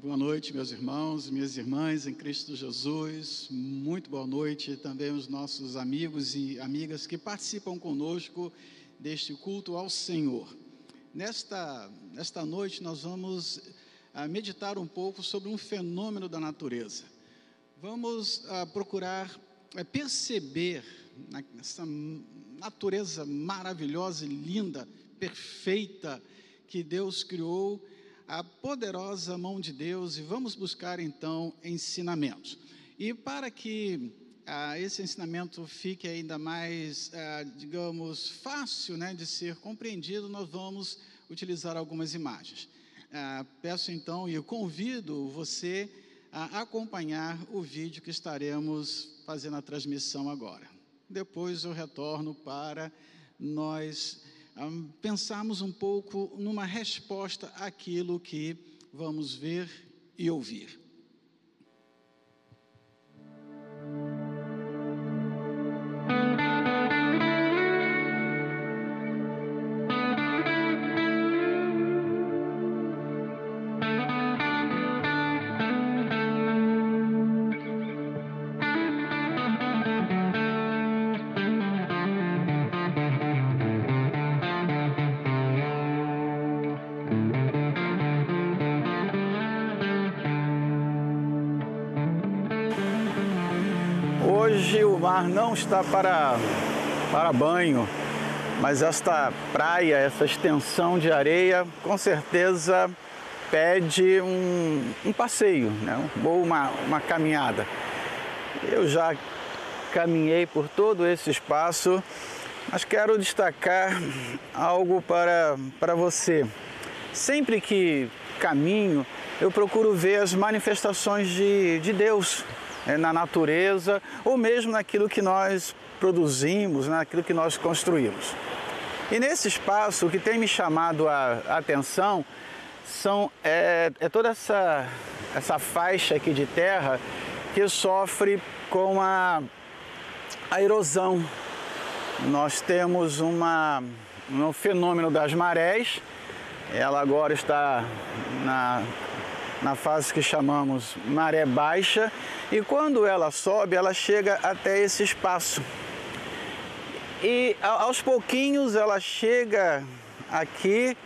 Boa noite, meus irmãos minhas irmãs em Cristo Jesus. Muito boa noite também aos nossos amigos e amigas que participam conosco deste culto ao Senhor. Nesta, nesta noite, nós vamos ah, meditar um pouco sobre um fenômeno da natureza. Vamos ah, procurar ah, perceber essa natureza maravilhosa linda, perfeita que Deus criou a poderosa mão de Deus e vamos buscar então ensinamentos. E para que ah, esse ensinamento fique ainda mais, ah, digamos, fácil né, de ser compreendido, nós vamos utilizar algumas imagens. Ah, peço então e convido você a acompanhar o vídeo que estaremos fazendo a transmissão agora. Depois eu retorno para nós pensarmos um pouco numa resposta àquilo que vamos ver e ouvir. Mar não está para, para banho, mas esta praia, essa extensão de areia, com certeza pede um, um passeio, né? ou uma, uma caminhada. Eu já caminhei por todo esse espaço, mas quero destacar algo para, para você. Sempre que caminho, eu procuro ver as manifestações de, de Deus na natureza ou mesmo naquilo que nós produzimos, naquilo que nós construímos. E nesse espaço, o que tem me chamado a atenção são, é, é toda essa, essa faixa aqui de terra que sofre com a, a erosão. Nós temos uma, um fenômeno das marés, ela agora está na na fase que chamamos maré baixa, e quando ela sobe, ela chega até esse espaço. E aos pouquinhos ela chega aqui,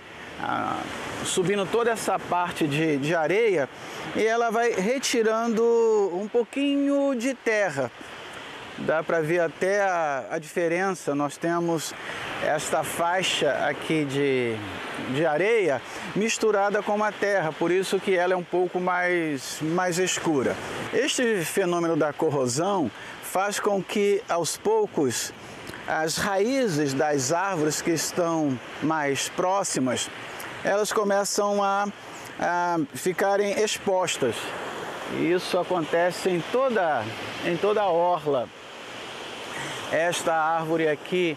subindo toda essa parte de, de areia, e ela vai retirando um pouquinho de terra. Dá para ver até a, a diferença. Nós temos esta faixa aqui de, de areia misturada com a terra, por isso que ela é um pouco mais, mais escura. Este fenômeno da corrosão faz com que aos poucos as raízes das árvores que estão mais próximas, elas começam a, a ficarem expostas. Isso acontece em toda, em toda a orla. Esta árvore aqui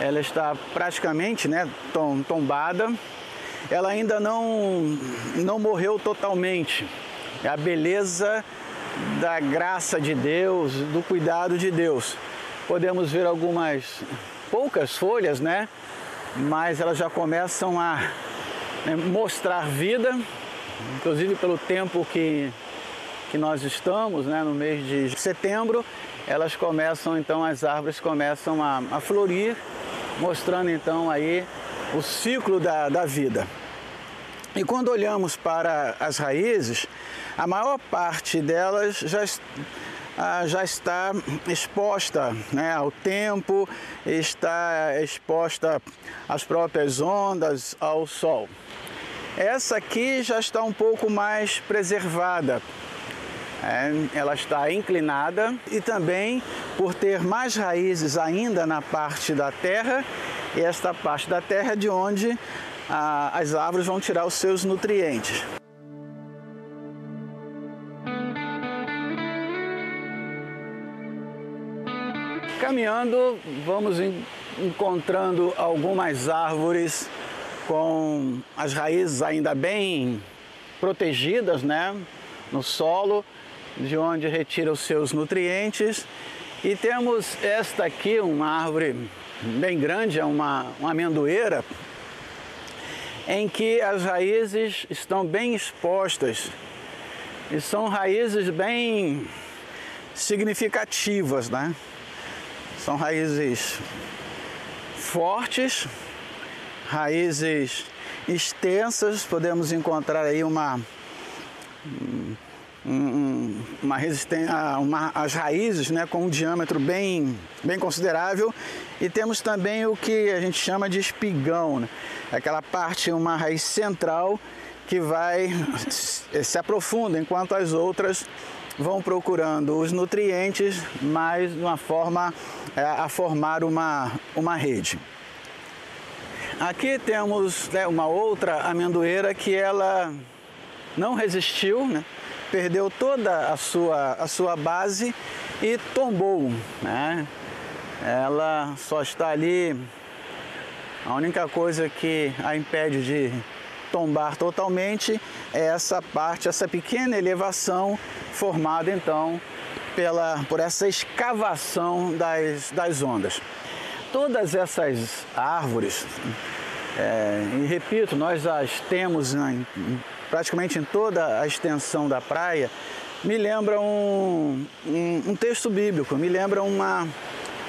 ela está praticamente né, tombada, ela ainda não, não morreu totalmente. É a beleza da graça de Deus, do cuidado de Deus. Podemos ver algumas poucas folhas, né? Mas elas já começam a né, mostrar vida, inclusive pelo tempo que, que nós estamos, né, no mês de setembro, elas começam então, as árvores começam a, a florir mostrando então aí o ciclo da, da vida. E quando olhamos para as raízes, a maior parte delas já, ah, já está exposta né, ao tempo, está exposta às próprias ondas, ao sol. Essa aqui já está um pouco mais preservada, é, ela está inclinada e também por ter mais raízes ainda na parte da terra, e esta parte da terra é de onde a, as árvores vão tirar os seus nutrientes. Caminhando, vamos encontrando algumas árvores com as raízes ainda bem protegidas, né, no solo de onde retira os seus nutrientes. E temos esta aqui, uma árvore bem grande, é uma, uma amendoeira. em que as raízes estão bem expostas e são raízes bem significativas, né? São raízes fortes, raízes extensas, podemos encontrar aí uma um, uma resistência, uma, as raízes né, com um diâmetro bem, bem considerável e temos também o que a gente chama de espigão, né? aquela parte, uma raiz central que vai se aprofunda, enquanto as outras vão procurando os nutrientes, mas de uma forma é, a formar uma, uma rede. Aqui temos né, uma outra amendoeira que ela não resistiu, né? Perdeu toda a sua, a sua base e tombou. Né? Ela só está ali, a única coisa que a impede de tombar totalmente é essa parte, essa pequena elevação formada então pela, por essa escavação das, das ondas. Todas essas árvores, é, e repito, nós as temos em, praticamente em toda a extensão da praia, me lembra um, um, um texto bíblico, me lembra uma,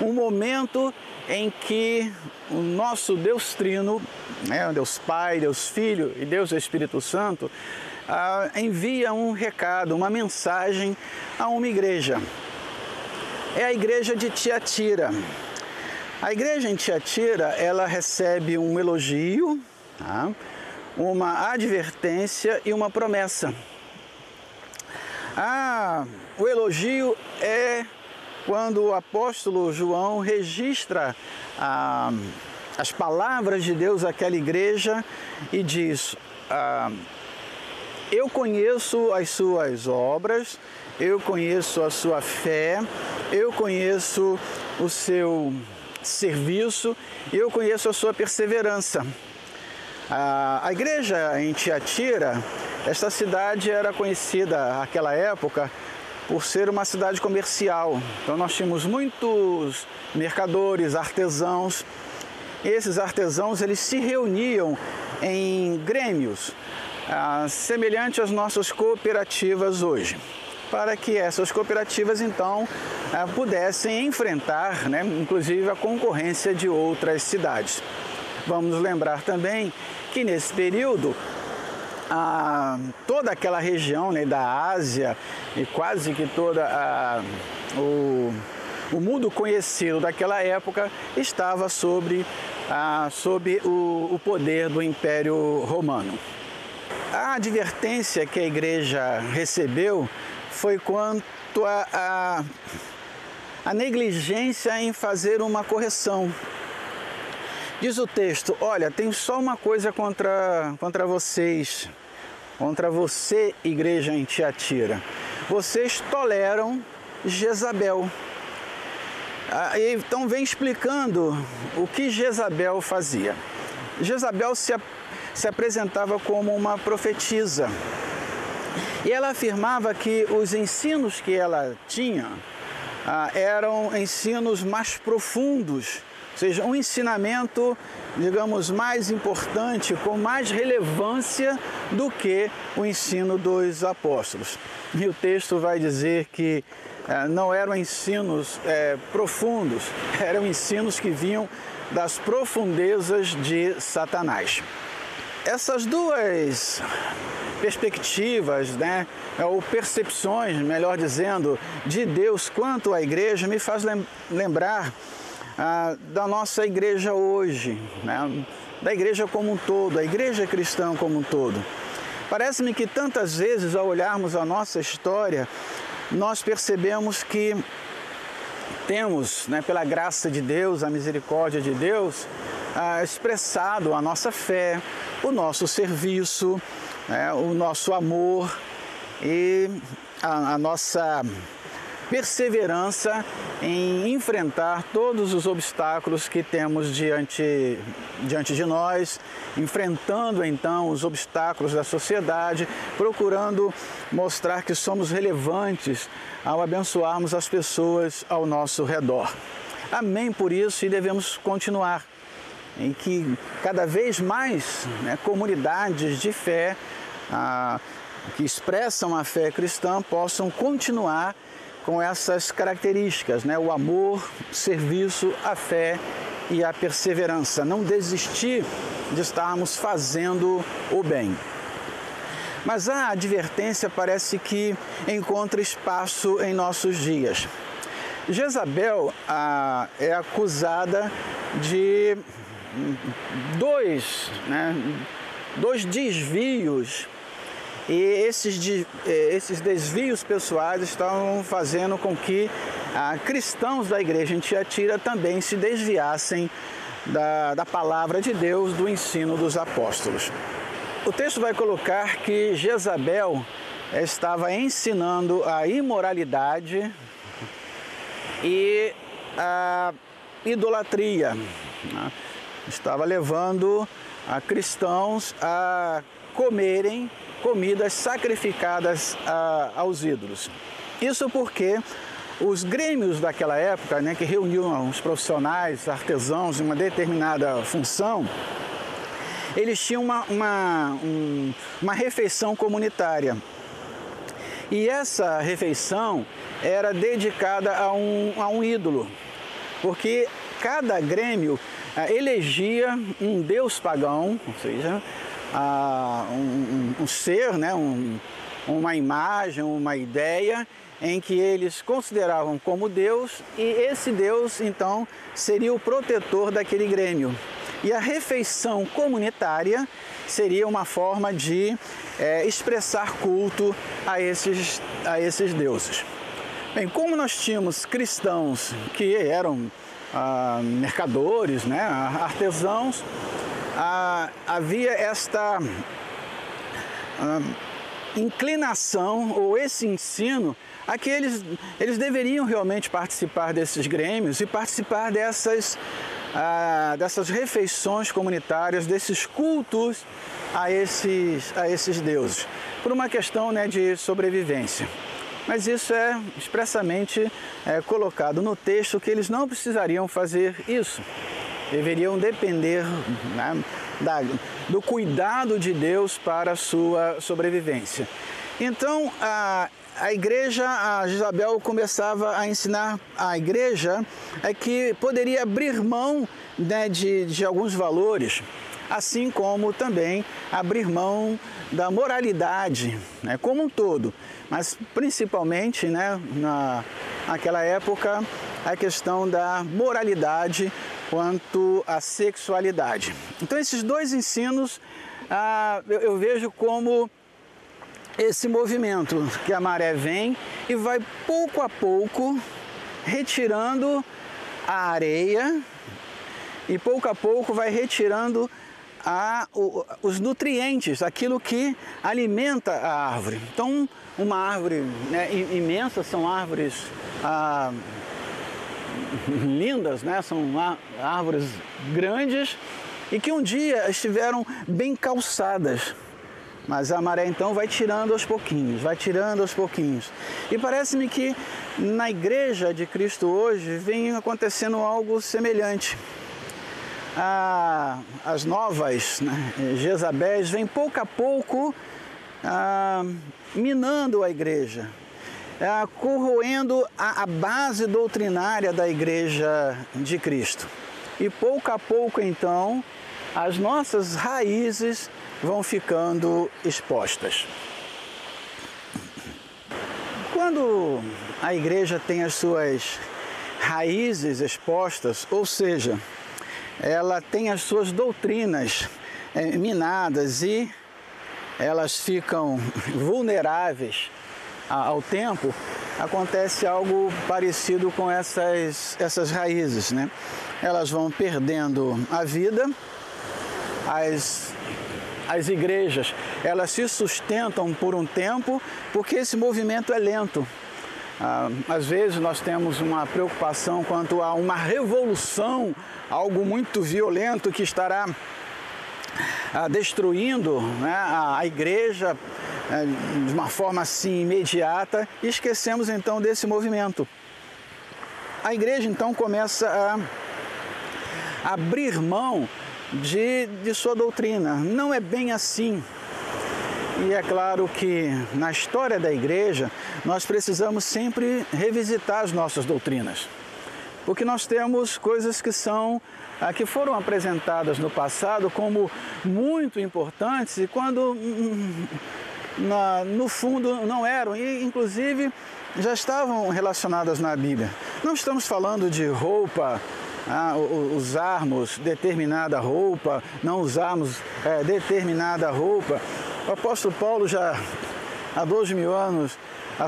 um momento em que o nosso Deus Trino, né, Deus Pai, Deus Filho e Deus Espírito Santo, ah, envia um recado, uma mensagem a uma igreja. É a igreja de Tiatira. A igreja em Tiatira, ela recebe um elogio, tá? Uma advertência e uma promessa. Ah, o elogio é quando o apóstolo João registra ah, as palavras de Deus àquela igreja e diz: ah, Eu conheço as suas obras, eu conheço a sua fé, eu conheço o seu serviço, eu conheço a sua perseverança. A, igreja em Tiatira, esta cidade era conhecida naquela época por ser uma cidade comercial. Então nós tínhamos muitos mercadores, artesãos. Esses artesãos eles se reuniam em grêmios, ah, semelhante às nossas cooperativas hoje, para que essas cooperativas então ah, pudessem enfrentar, né, inclusive a concorrência de outras cidades. Vamos lembrar também que nesse período a, toda aquela região né, da Ásia e quase que toda a, o, o mundo conhecido daquela época estava sobre, a, sob o, o poder do Império Romano. A advertência que a igreja recebeu foi quanto a, a, a negligência em fazer uma correção Diz o texto: Olha, tem só uma coisa contra, contra vocês, contra você, igreja em Tiatira. Vocês toleram Jezabel. Ah, então vem explicando o que Jezabel fazia. Jezabel se, se apresentava como uma profetisa. E ela afirmava que os ensinos que ela tinha ah, eram ensinos mais profundos ou seja, um ensinamento, digamos, mais importante, com mais relevância do que o ensino dos apóstolos. E o texto vai dizer que eh, não eram ensinos eh, profundos, eram ensinos que vinham das profundezas de Satanás. Essas duas perspectivas, né, ou percepções, melhor dizendo, de Deus quanto à igreja me faz lembrar ah, da nossa igreja hoje, né? da igreja como um todo, a igreja cristã como um todo. Parece-me que tantas vezes, ao olharmos a nossa história, nós percebemos que temos, né, pela graça de Deus, a misericórdia de Deus, ah, expressado a nossa fé, o nosso serviço, né, o nosso amor e a, a nossa perseverança em enfrentar todos os obstáculos que temos diante, diante de nós, enfrentando então os obstáculos da sociedade, procurando mostrar que somos relevantes ao abençoarmos as pessoas ao nosso redor. Amém por isso e devemos continuar. em que cada vez mais né, comunidades de fé ah, que expressam a fé cristã possam continuar com essas características, né? o amor, serviço, a fé e a perseverança. Não desistir de estarmos fazendo o bem. Mas a advertência parece que encontra espaço em nossos dias. Jezabel é acusada de dois, né, dois desvios e esses, eh, esses desvios pessoais estavam fazendo com que ah, cristãos da igreja em Tiatira também se desviassem da, da palavra de Deus, do ensino dos apóstolos. O texto vai colocar que Jezabel estava ensinando a imoralidade e a idolatria. Né? Estava levando a cristãos a comerem comidas sacrificadas a, aos ídolos. Isso porque os grêmios daquela época, né, que reuniam os profissionais, artesãos em uma determinada função, eles tinham uma, uma, um, uma refeição comunitária. E essa refeição era dedicada a um, a um ídolo, porque cada grêmio ah, elegia um deus pagão, ou seja, ah, um, um, ser, né, um, uma imagem, uma ideia em que eles consideravam como Deus e esse Deus então seria o protetor daquele grêmio. E a refeição comunitária seria uma forma de é, expressar culto a esses, a esses deuses. Bem, como nós tínhamos cristãos que eram ah, mercadores, né, artesãos, ah, havia esta ah, inclinação ou esse ensino a que eles, eles deveriam realmente participar desses grêmios e participar dessas, ah, dessas refeições comunitárias, desses cultos a esses, a esses deuses, por uma questão né, de sobrevivência. Mas isso é expressamente é, colocado no texto que eles não precisariam fazer isso deveriam depender né, da, do cuidado de Deus para a sua sobrevivência. Então, a, a igreja, a Isabel começava a ensinar a igreja é que poderia abrir mão né, de, de alguns valores, assim como também abrir mão da moralidade né, como um todo, mas principalmente né, na, naquela época a questão da moralidade quanto à sexualidade. Então, esses dois ensinos ah, eu, eu vejo como esse movimento que a maré vem e vai pouco a pouco retirando a areia e pouco a pouco vai retirando a, o, os nutrientes, aquilo que alimenta a árvore. Então, uma árvore né, imensa, são árvores ah, lindas, né? são árvores grandes e que um dia estiveram bem calçadas. Mas a maré então vai tirando aos pouquinhos, vai tirando aos pouquinhos. E parece-me que na igreja de Cristo hoje vem acontecendo algo semelhante. As novas né, Jezabéis vêm pouco a pouco ah, minando a igreja, é, corroendo a, a base doutrinária da Igreja de Cristo. E pouco a pouco, então, as nossas raízes vão ficando expostas. Quando a igreja tem as suas raízes expostas, ou seja, ela tem as suas doutrinas é, minadas e elas ficam vulneráveis ao tempo, acontece algo parecido com essas, essas raízes, né? Elas vão perdendo a vida, as, as igrejas, elas se sustentam por um tempo, porque esse movimento é lento. Ah, às vezes nós temos uma preocupação quanto a uma revolução, algo muito violento que estará ah, destruindo né, a, a igreja é, de uma forma assim imediata e esquecemos então desse movimento. A igreja então começa a abrir mão de, de sua doutrina. Não é bem assim. E é claro que na história da igreja nós precisamos sempre revisitar as nossas doutrinas. Porque nós temos coisas que são ah, que foram apresentadas no passado como muito importantes e quando hum, na, no fundo não eram e inclusive já estavam relacionadas na Bíblia. Não estamos falando de roupa, ah, usarmos determinada roupa, não usarmos é, determinada roupa. O apóstolo Paulo já há dois mil anos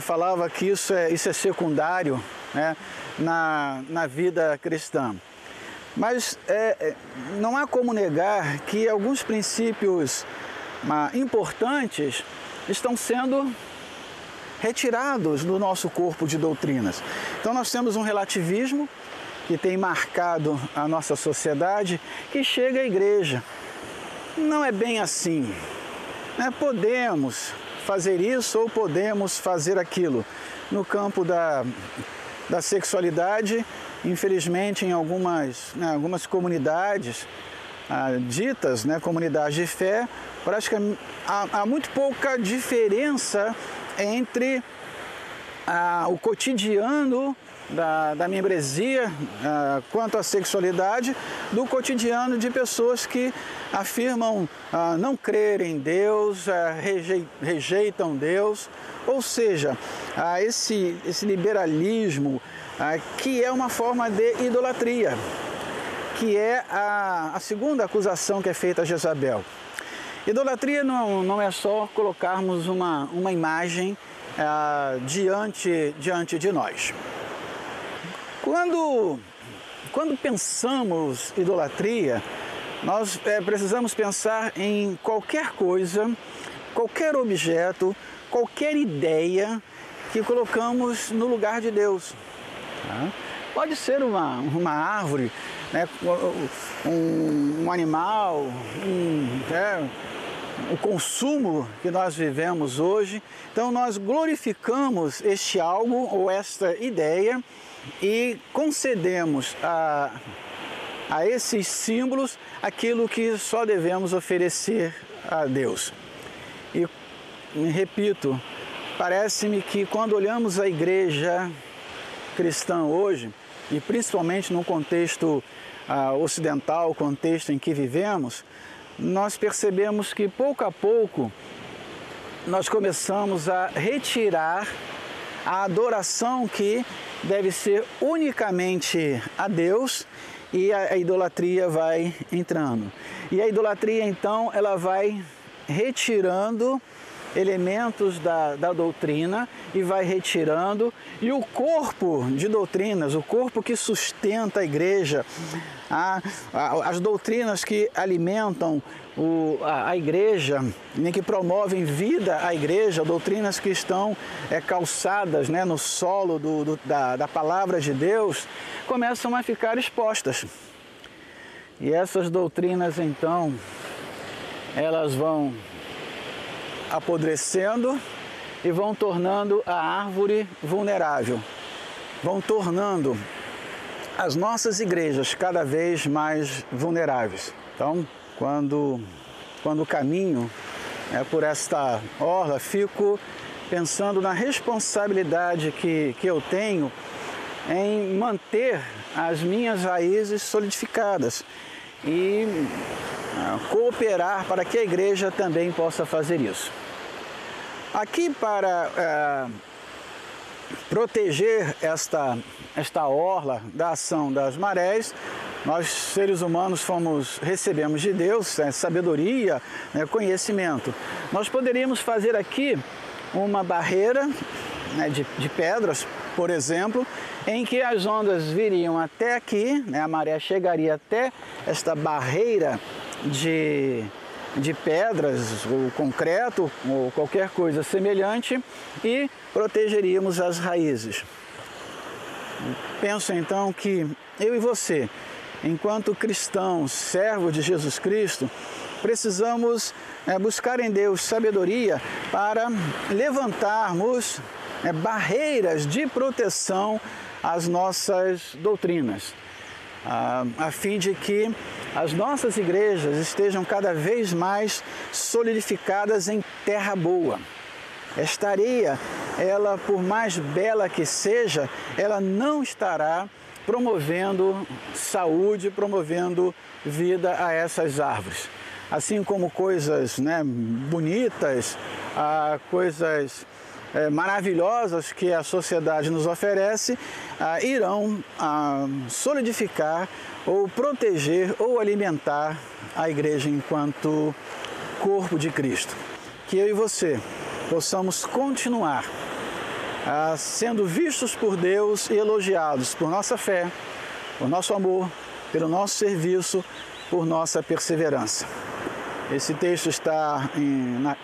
falava que isso é, isso é secundário né, na, na vida cristã. Mas é, é, não há como negar que alguns princípios ah, importantes estão sendo retirados do nosso corpo de doutrinas. Então nós temos um relativismo que tem marcado a nossa sociedade que chega à igreja. Não é bem assim. Né? Podemos fazer isso ou podemos fazer aquilo. No campo da, da sexualidade, infelizmente, em algumas, né, algumas comunidades ah, ditas, né, comunidades de fé, praticamente há, há muito pouca diferença entre ah, o cotidiano da, da membresia ah, quanto à sexualidade do cotidiano de pessoas que afirmam ah, não crer em Deus, ah, rejeitam Deus, ou seja, ah, esse, esse liberalismo que é uma forma de idolatria, que é a, a segunda acusação que é feita a Jezabel. Idolatria não, não é só colocarmos uma, uma imagem ah, diante, diante de nós. Quando, quando pensamos idolatria, nós é, precisamos pensar em qualquer coisa, qualquer objeto, qualquer ideia que colocamos no lugar de Deus. Tá? Pode ser uma, uma árvore, né? um, um animal, um, é, o consumo que nós vivemos hoje. Então nós glorificamos este algo ou esta ideia e concedemos a, a esses símbolos aquilo que só devemos oferecer a Deus. E repito, parece-me que quando olhamos a igreja cristã hoje, e principalmente no contexto uh, ocidental, contexto em que vivemos, nós percebemos que pouco a pouco nós começamos a retirar a adoração que deve ser unicamente a Deus e a idolatria vai entrando. E a idolatria então ela vai retirando elementos da, da doutrina e vai retirando, e o corpo de doutrinas, o corpo que sustenta a igreja, a, a, as doutrinas que alimentam o, a, a, igreja, nem que promovem vida à igreja, doutrinas que estão é, calçadas né, no solo do, do, da, da palavra de Deus, começam a ficar expostas. E essas doutrinas então, elas vão apodrecendo e vão tornando a árvore vulnerável, vão tornando as nossas igrejas cada vez mais vulneráveis. Então, quando, quando caminho é, por esta orla, fico pensando na responsabilidade que, que eu tenho em manter as minhas raízes solidificadas e cooperar para que a igreja também possa fazer isso. Aqui para é, proteger esta, esta orla da ação das marés, nós seres humanos fomos recebemos de Deus é, sabedoria, né, conhecimento. Nós poderíamos fazer aqui uma barreira né, de, de pedras, por exemplo, em que as ondas viriam até aqui, né, a maré chegaria até esta barreira de de pedras ou concreto ou qualquer coisa semelhante e protegeríamos as raízes. Penso então que eu e você, enquanto cristãos, servos de Jesus Cristo, precisamos é, buscar em Deus sabedoria para levantarmos é, barreiras de proteção às nossas doutrinas, a, a fim de que as nossas igrejas estejam cada vez mais solidificadas em terra boa. Esta areia, ela por mais bela que seja, ela não estará promovendo saúde, promovendo vida a essas árvores. Assim como coisas né, bonitas, coisas é, maravilhosas que a sociedade nos oferece, ah, irão ah, solidificar ou proteger ou alimentar a igreja enquanto corpo de Cristo. Que eu e você possamos continuar ah, sendo vistos por Deus e elogiados por nossa fé, por nosso amor, pelo nosso serviço, por nossa perseverança. Esse texto está em, na,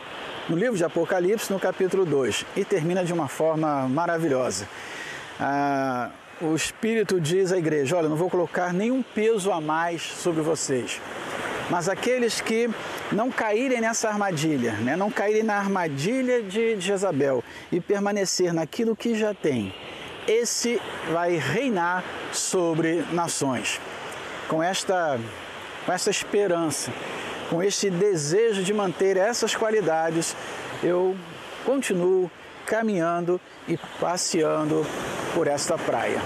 no livro de Apocalipse, no capítulo 2, e termina de uma forma maravilhosa. Ah, o Espírito diz à igreja: Olha, não vou colocar nenhum peso a mais sobre vocês. Mas aqueles que não caírem nessa armadilha, né? não caírem na armadilha de Jezabel e permanecer naquilo que já tem, esse vai reinar sobre nações. Com esta, com esta esperança, com este desejo de manter essas qualidades, eu continuo caminhando e passeando por esta praia.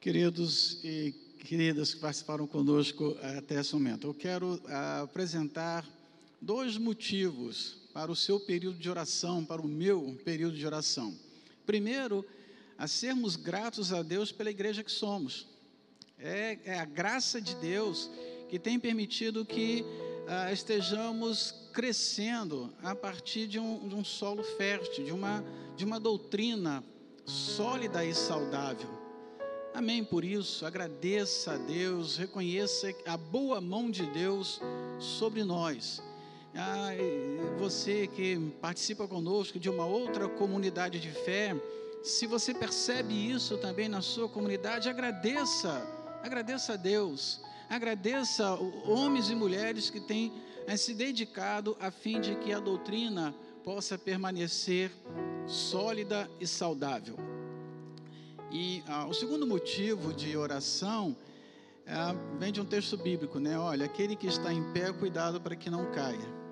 Queridos e queridas que participaram conosco até esse momento, eu quero apresentar dois motivos para o seu período de oração, para o meu período de oração. Primeiro, a sermos gratos a Deus pela igreja que somos. É, é a graça de Deus que tem permitido que ah, estejamos crescendo a partir de um, de um solo fértil, de uma, de uma doutrina sólida e saudável. Amém por isso. Agradeça a Deus, reconheça a boa mão de Deus sobre nós ah, você que participa conosco de uma outra comunidade de fé, se você percebe isso também na sua comunidade, agradeça, agradeça a Deus, agradeça homens e mulheres que têm eh, se dedicado a fim de que a doutrina possa permanecer sólida e saudável. E ah, o segundo motivo de oração ah, vem de um texto bíblico, né? Olha, aquele que está em pé, cuidado para que não caia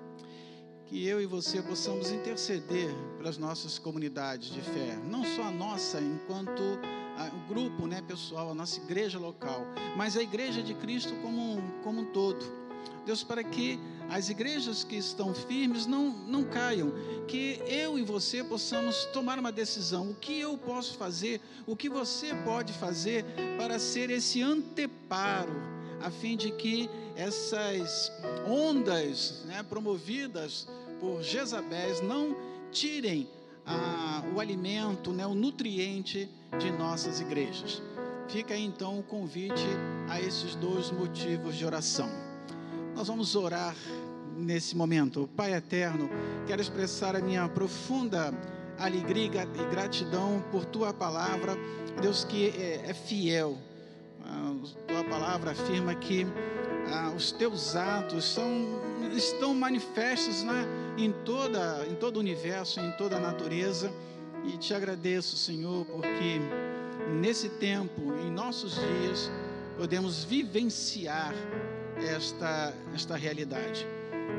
que eu e você possamos interceder pelas nossas comunidades de fé, não só a nossa, enquanto o grupo né, pessoal, a nossa igreja local, mas a igreja de Cristo como um, como um todo. Deus, para que as igrejas que estão firmes não, não caiam, que eu e você possamos tomar uma decisão. O que eu posso fazer, o que você pode fazer para ser esse anteparo, a fim de que essas ondas né, promovidas por Jezabéis não tirem ah, o alimento, né, o nutriente de nossas igrejas. Fica aí então o convite a esses dois motivos de oração. Nós vamos orar nesse momento. Pai eterno, quero expressar a minha profunda alegria e gratidão por tua palavra, Deus que é, é fiel. A tua palavra afirma que ah, os teus atos são, estão manifestos na em, toda, em todo o universo, em toda a natureza. E te agradeço, Senhor, porque nesse tempo, em nossos dias, podemos vivenciar esta, esta realidade.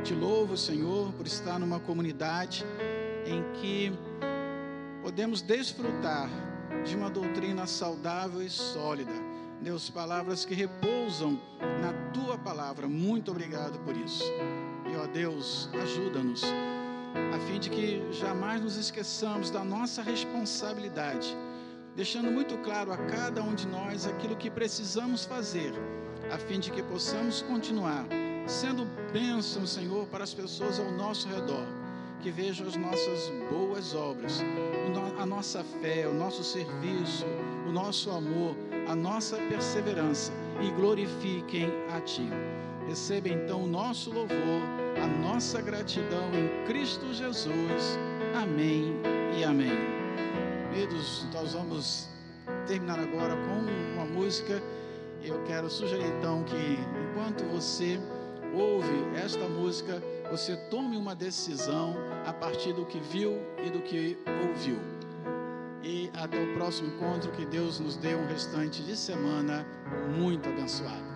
Te louvo, Senhor, por estar numa comunidade em que podemos desfrutar de uma doutrina saudável e sólida. Deus, palavras que repousam na tua palavra. Muito obrigado por isso. Ó Deus, ajuda-nos, a fim de que jamais nos esqueçamos da nossa responsabilidade, deixando muito claro a cada um de nós aquilo que precisamos fazer, a fim de que possamos continuar sendo bênção, Senhor, para as pessoas ao nosso redor, que vejam as nossas boas obras, a nossa fé, o nosso serviço, o nosso amor, a nossa perseverança e glorifiquem a Ti. Receba então o nosso louvor a nossa gratidão em Cristo Jesus. Amém e amém. Queridos, nós vamos terminar agora com uma música. Eu quero sugerir então que enquanto você ouve esta música, você tome uma decisão a partir do que viu e do que ouviu. E até o próximo encontro, que Deus nos dê um restante de semana muito abençoado.